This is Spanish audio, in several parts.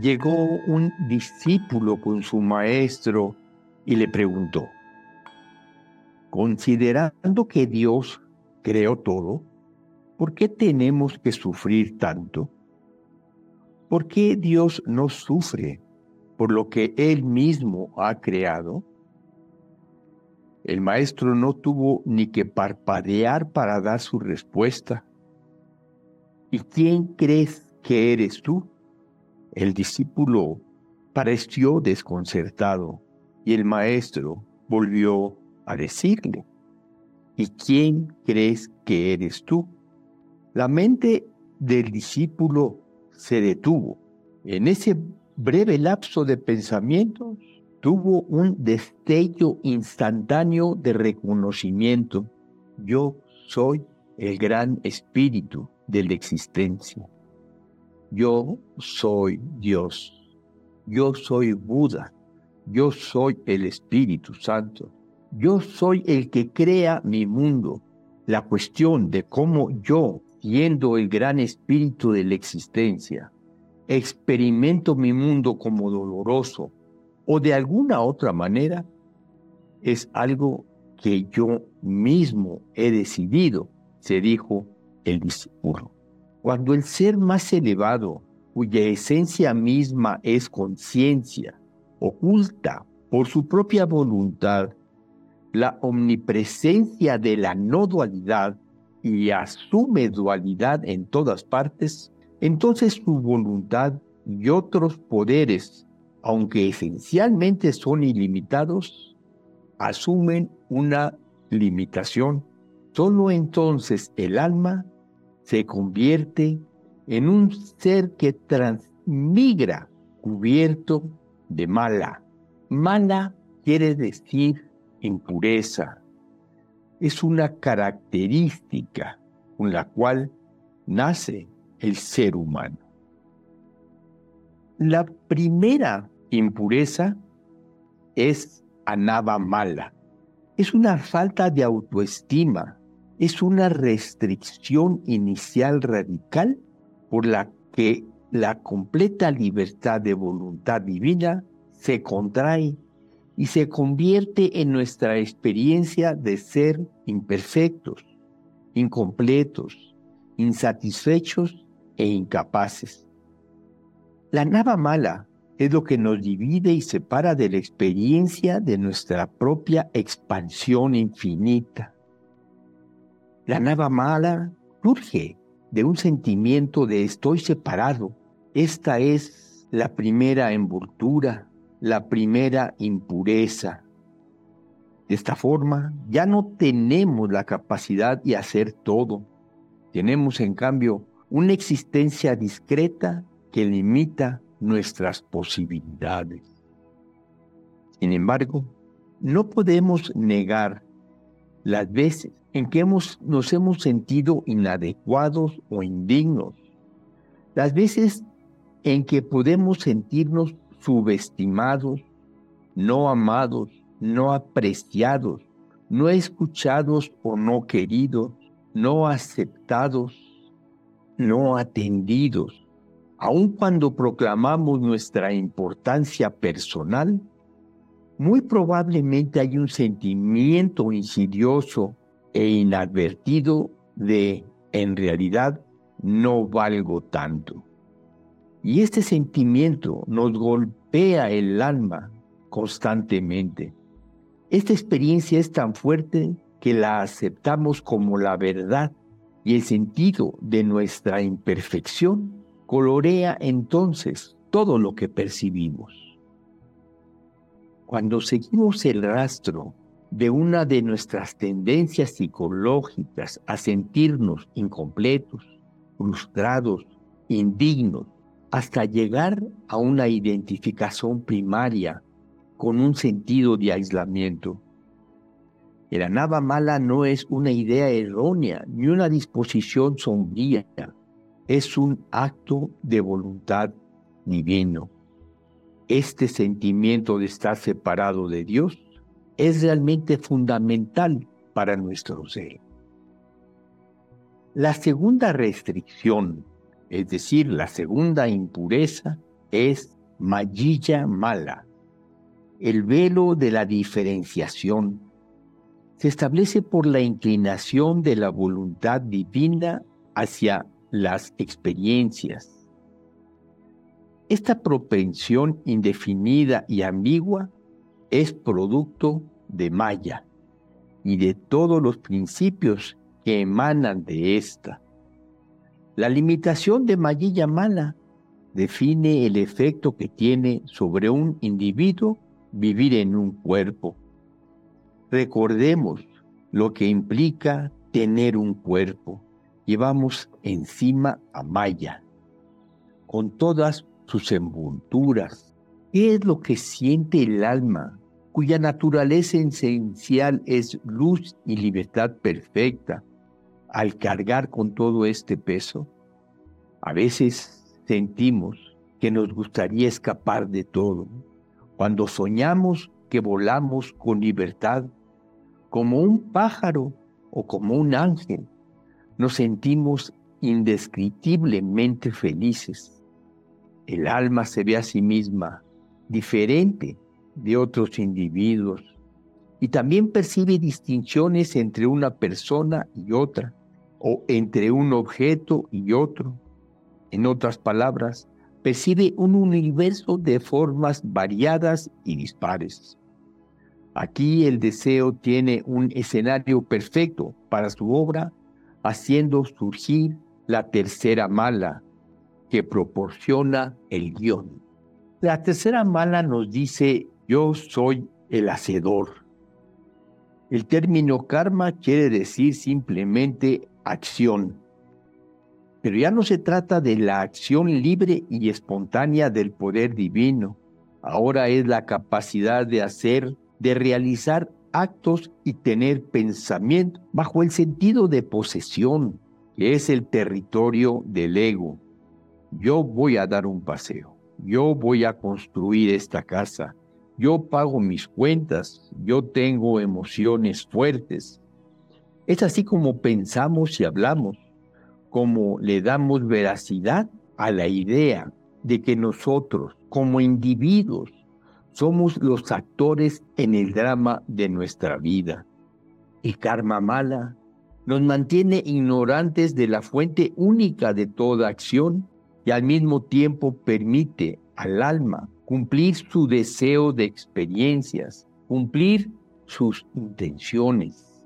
llegó un discípulo con su maestro y le preguntó, considerando que Dios creó todo, ¿por qué tenemos que sufrir tanto? ¿Por qué Dios no sufre por lo que Él mismo ha creado? El maestro no tuvo ni que parpadear para dar su respuesta. ¿Y quién crees que eres tú? El discípulo pareció desconcertado y el maestro volvió a decirle, ¿y quién crees que eres tú? La mente del discípulo se detuvo. En ese breve lapso de pensamientos tuvo un destello instantáneo de reconocimiento. Yo soy el gran espíritu de la existencia. Yo soy Dios. Yo soy Buda. Yo soy el Espíritu Santo. Yo soy el que crea mi mundo. La cuestión de cómo yo siendo el gran espíritu de la existencia, experimento mi mundo como doloroso o de alguna otra manera, es algo que yo mismo he decidido, se dijo el discípulo. Cuando el ser más elevado, cuya esencia misma es conciencia, oculta por su propia voluntad la omnipresencia de la no dualidad, y asume dualidad en todas partes, entonces su voluntad y otros poderes, aunque esencialmente son ilimitados, asumen una limitación. Solo entonces el alma se convierte en un ser que transmigra cubierto de mala. Mala quiere decir impureza, es una característica con la cual nace el ser humano. La primera impureza es anaba mala. Es una falta de autoestima, es una restricción inicial radical por la que la completa libertad de voluntad divina se contrae y se convierte en nuestra experiencia de ser imperfectos, incompletos, insatisfechos e incapaces. La nava mala es lo que nos divide y separa de la experiencia de nuestra propia expansión infinita. La nava mala surge de un sentimiento de estoy separado. Esta es la primera envoltura la primera impureza. De esta forma, ya no tenemos la capacidad de hacer todo. Tenemos, en cambio, una existencia discreta que limita nuestras posibilidades. Sin embargo, no podemos negar las veces en que hemos, nos hemos sentido inadecuados o indignos, las veces en que podemos sentirnos subestimados, no amados, no apreciados, no escuchados o no queridos, no aceptados, no atendidos. Aun cuando proclamamos nuestra importancia personal, muy probablemente hay un sentimiento insidioso e inadvertido de, en realidad, no valgo tanto. Y este sentimiento nos golpea el alma constantemente. Esta experiencia es tan fuerte que la aceptamos como la verdad y el sentido de nuestra imperfección colorea entonces todo lo que percibimos. Cuando seguimos el rastro de una de nuestras tendencias psicológicas a sentirnos incompletos, frustrados, indignos, hasta llegar a una identificación primaria con un sentido de aislamiento. La nada mala no es una idea errónea ni una disposición sombría, es un acto de voluntad divino. Este sentimiento de estar separado de Dios es realmente fundamental para nuestro ser. La segunda restricción es decir, la segunda impureza, es Mayilla Mala, el velo de la diferenciación. Se establece por la inclinación de la voluntad divina hacia las experiencias. Esta propensión indefinida y ambigua es producto de Maya y de todos los principios que emanan de esta. La limitación de Mayilla Mala define el efecto que tiene sobre un individuo vivir en un cuerpo. Recordemos lo que implica tener un cuerpo. Llevamos encima a Maya, con todas sus envolturas. ¿Qué es lo que siente el alma, cuya naturaleza esencial es luz y libertad perfecta, al cargar con todo este peso? A veces sentimos que nos gustaría escapar de todo. Cuando soñamos que volamos con libertad, como un pájaro o como un ángel, nos sentimos indescriptiblemente felices. El alma se ve a sí misma diferente de otros individuos y también percibe distinciones entre una persona y otra o entre un objeto y otro. En otras palabras, percibe un universo de formas variadas y dispares. Aquí el deseo tiene un escenario perfecto para su obra, haciendo surgir la tercera mala que proporciona el guion. La tercera mala nos dice, yo soy el hacedor. El término karma quiere decir simplemente acción pero ya no se trata de la acción libre y espontánea del poder divino. Ahora es la capacidad de hacer, de realizar actos y tener pensamiento bajo el sentido de posesión, que es el territorio del ego. Yo voy a dar un paseo, yo voy a construir esta casa, yo pago mis cuentas, yo tengo emociones fuertes. Es así como pensamos y hablamos como le damos veracidad a la idea de que nosotros, como individuos, somos los actores en el drama de nuestra vida. Y karma mala nos mantiene ignorantes de la fuente única de toda acción y al mismo tiempo permite al alma cumplir su deseo de experiencias, cumplir sus intenciones.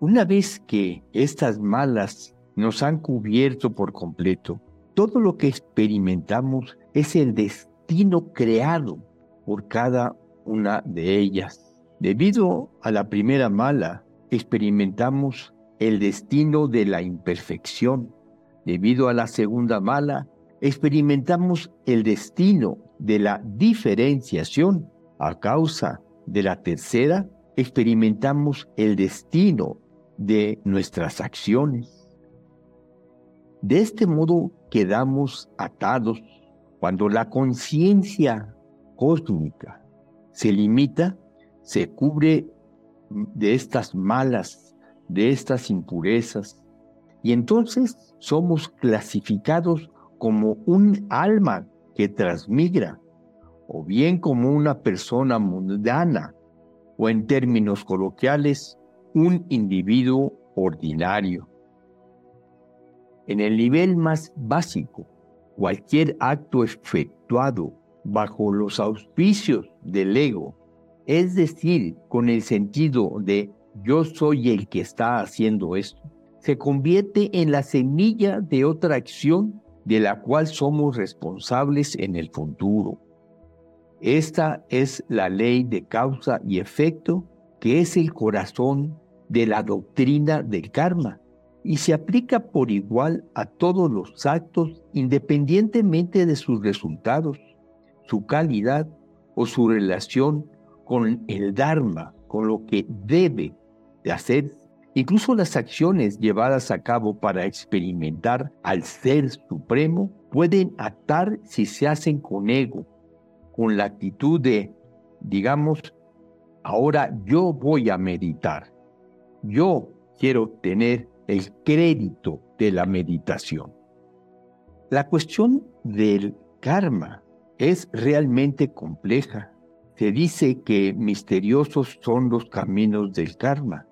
Una vez que estas malas nos han cubierto por completo. Todo lo que experimentamos es el destino creado por cada una de ellas. Debido a la primera mala, experimentamos el destino de la imperfección. Debido a la segunda mala, experimentamos el destino de la diferenciación. A causa de la tercera, experimentamos el destino de nuestras acciones. De este modo quedamos atados cuando la conciencia cósmica se limita, se cubre de estas malas, de estas impurezas, y entonces somos clasificados como un alma que transmigra, o bien como una persona mundana, o en términos coloquiales, un individuo ordinario. En el nivel más básico, cualquier acto efectuado bajo los auspicios del ego, es decir, con el sentido de yo soy el que está haciendo esto, se convierte en la semilla de otra acción de la cual somos responsables en el futuro. Esta es la ley de causa y efecto que es el corazón de la doctrina del karma y se aplica por igual a todos los actos independientemente de sus resultados, su calidad o su relación con el Dharma, con lo que debe de hacer. Incluso las acciones llevadas a cabo para experimentar al Ser Supremo pueden atar si se hacen con ego, con la actitud de, digamos, ahora yo voy a meditar, yo quiero tener el crédito de la meditación. La cuestión del karma es realmente compleja. Se dice que misteriosos son los caminos del karma.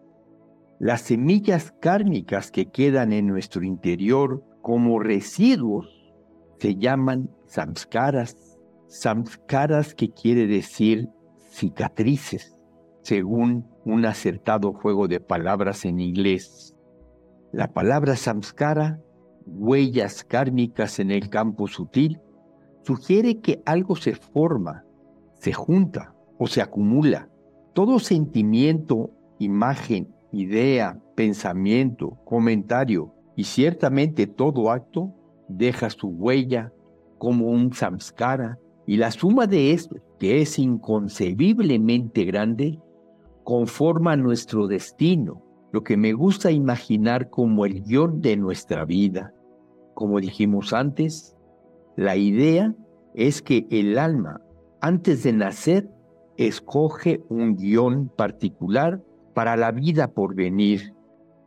Las semillas kármicas que quedan en nuestro interior como residuos se llaman samskaras. Samskaras que quiere decir cicatrices, según un acertado juego de palabras en inglés. La palabra samskara, huellas kármicas en el campo sutil, sugiere que algo se forma, se junta o se acumula. Todo sentimiento, imagen, idea, pensamiento, comentario y ciertamente todo acto deja su huella como un samskara y la suma de esto, que es inconcebiblemente grande, conforma nuestro destino, lo que me gusta imaginar como el guion de nuestra vida. Como dijimos antes, la idea es que el alma, antes de nacer, escoge un guion particular para la vida por venir.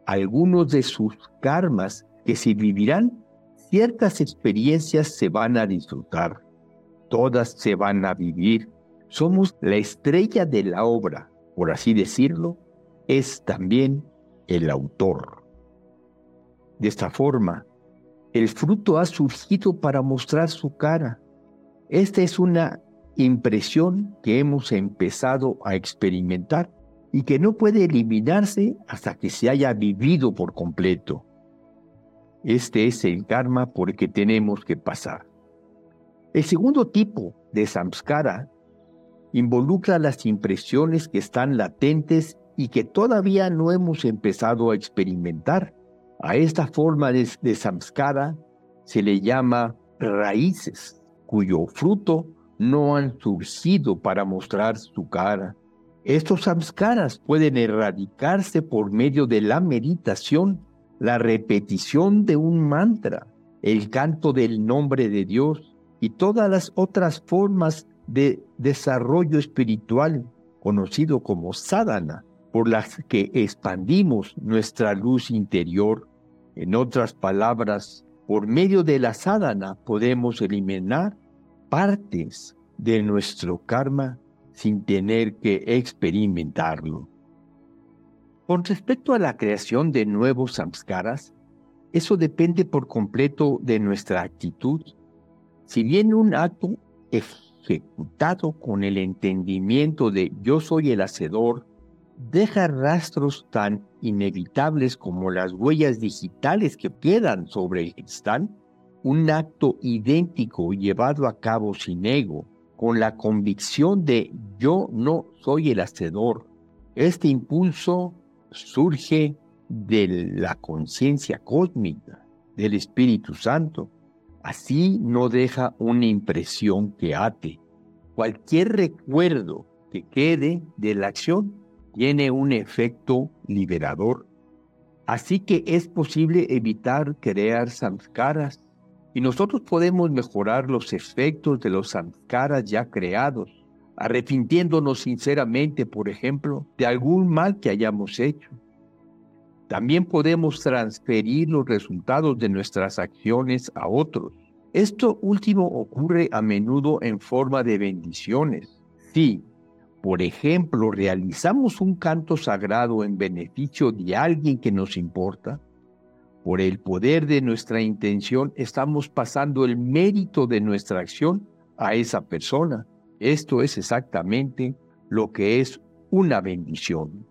Algunos de sus karmas que se vivirán, ciertas experiencias se van a disfrutar, todas se van a vivir. Somos la estrella de la obra, por así decirlo, es también el autor. De esta forma, el fruto ha surgido para mostrar su cara. Esta es una impresión que hemos empezado a experimentar y que no puede eliminarse hasta que se haya vivido por completo. Este es el karma por el que tenemos que pasar. El segundo tipo de samskara involucra las impresiones que están latentes y que todavía no hemos empezado a experimentar. A esta forma de, samskara se le llama raíces, cuyo fruto no han surgido para mostrar su cara. Estos samskaras pueden erradicarse por medio de la meditación, la repetición de un mantra, el canto del nombre de Dios y todas las otras formas de desarrollo espiritual conocido como sadhana, por las que expandimos nuestra luz interior. En otras palabras, por medio de la sadhana podemos eliminar partes de nuestro karma sin tener que experimentarlo. Con respecto a la creación de nuevos samskaras, eso depende por completo de nuestra actitud. Si bien un acto ejecutado con el entendimiento de yo soy el hacedor deja rastros tan inevitables como las huellas digitales que quedan sobre el cristal, un acto idéntico llevado a cabo sin ego, con la convicción de yo no soy el hacedor. Este impulso surge de la conciencia cósmica, del Espíritu Santo. Así no deja una impresión que ate. Cualquier recuerdo que quede de la acción tiene un efecto liberador. Así que es posible evitar crear samskaras y nosotros podemos mejorar los efectos de los samskaras ya creados, arrepintiéndonos sinceramente, por ejemplo, de algún mal que hayamos hecho. También podemos transferir los resultados de nuestras acciones a otros. Esto último ocurre a menudo en forma de bendiciones. Sí, por ejemplo, realizamos un canto sagrado en beneficio de alguien que nos importa, por el poder de nuestra intención estamos pasando el mérito de nuestra acción a esa persona. Esto es exactamente lo que es una bendición.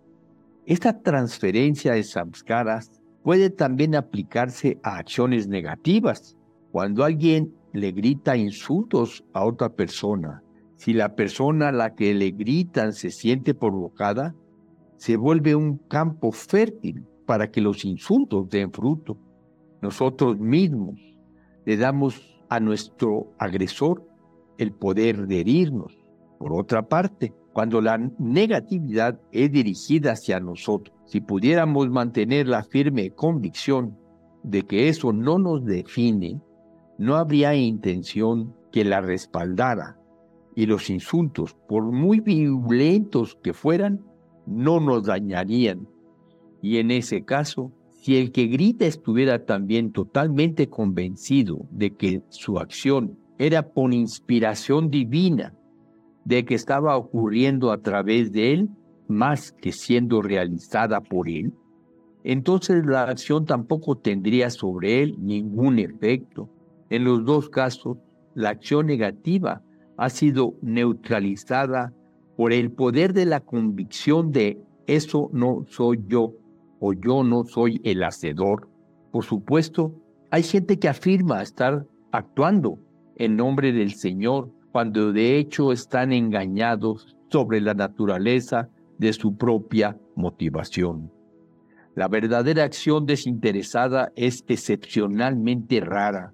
Esta transferencia de samskaras puede también aplicarse a acciones negativas. Cuando alguien le grita insultos a otra persona, si la persona a la que le gritan se siente provocada, se vuelve un campo fértil para que los insultos den fruto. Nosotros mismos le damos a nuestro agresor el poder de herirnos. Por otra parte, cuando la negatividad es dirigida hacia nosotros, si pudiéramos mantener la firme convicción de que eso no nos define, no habría intención que la respaldara y los insultos, por muy violentos que fueran, no nos dañarían. Y en ese caso, si el que grita estuviera también totalmente convencido de que su acción era por inspiración divina de que estaba ocurriendo a través de él más que siendo realizada por él, entonces la acción tampoco tendría sobre él ningún efecto. En los dos casos, la acción negativa ha sido neutralizada por el poder de la convicción de eso no soy yo o yo no soy el hacedor. Por supuesto, hay gente que afirma estar actuando en nombre del Señor cuando de hecho están engañados sobre la naturaleza de su propia motivación. La verdadera acción desinteresada es excepcionalmente rara.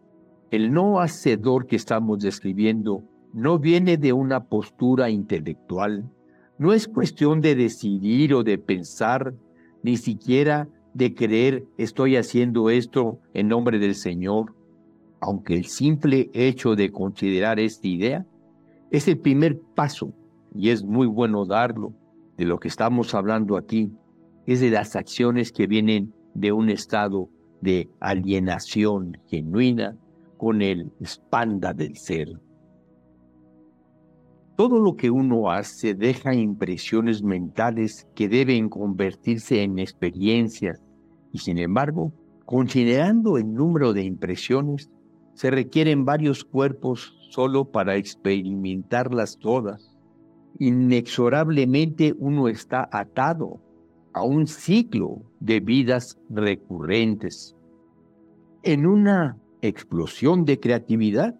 El no hacedor que estamos describiendo no viene de una postura intelectual, no es cuestión de decidir o de pensar, ni siquiera de creer estoy haciendo esto en nombre del Señor, aunque el simple hecho de considerar esta idea es el primer paso, y es muy bueno darlo, de lo que estamos hablando aquí, es de las acciones que vienen de un estado de alienación genuina con el espanda del ser. Todo lo que uno hace deja impresiones mentales que deben convertirse en experiencias y sin embargo, considerando el número de impresiones, se requieren varios cuerpos solo para experimentarlas todas. Inexorablemente uno está atado a un ciclo de vidas recurrentes. En una explosión de creatividad,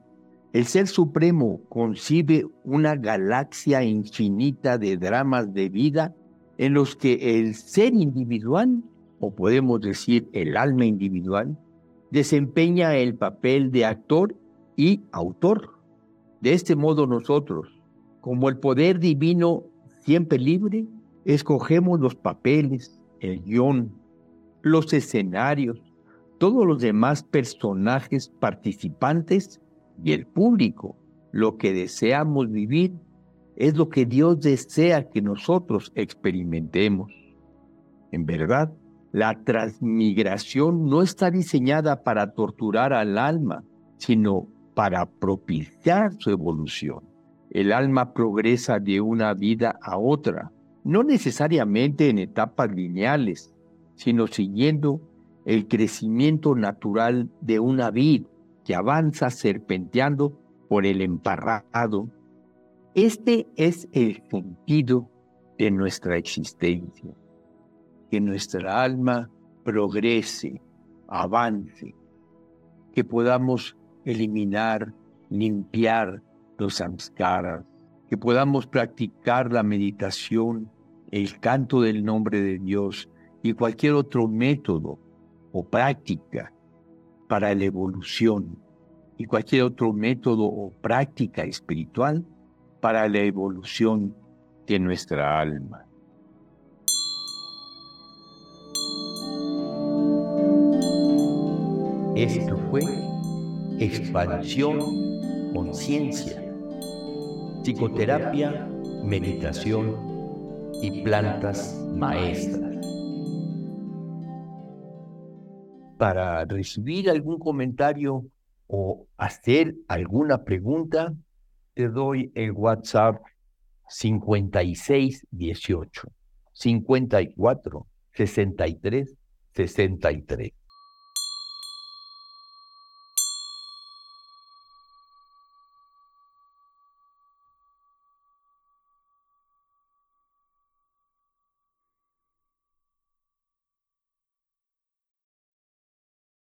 el Ser Supremo concibe una galaxia infinita de dramas de vida en los que el ser individual, o podemos decir el alma individual, desempeña el papel de actor y autor. De este modo nosotros, como el poder divino siempre libre, escogemos los papeles, el guion, los escenarios, todos los demás personajes participantes y el público. Lo que deseamos vivir es lo que Dios desea que nosotros experimentemos. En verdad, la transmigración no está diseñada para torturar al alma, sino para propiciar su evolución. El alma progresa de una vida a otra, no necesariamente en etapas lineales, sino siguiendo el crecimiento natural de una vid que avanza serpenteando por el emparrado. Este es el sentido de nuestra existencia que nuestra alma progrese, avance, que podamos eliminar, limpiar los samskaras, que podamos practicar la meditación, el canto del nombre de Dios y cualquier otro método o práctica para la evolución y cualquier otro método o práctica espiritual para la evolución de nuestra alma. Esto fue expansión, conciencia, psicoterapia, meditación y plantas maestras. Para recibir algún comentario o hacer alguna pregunta, te doy el WhatsApp 5618 54 63 63.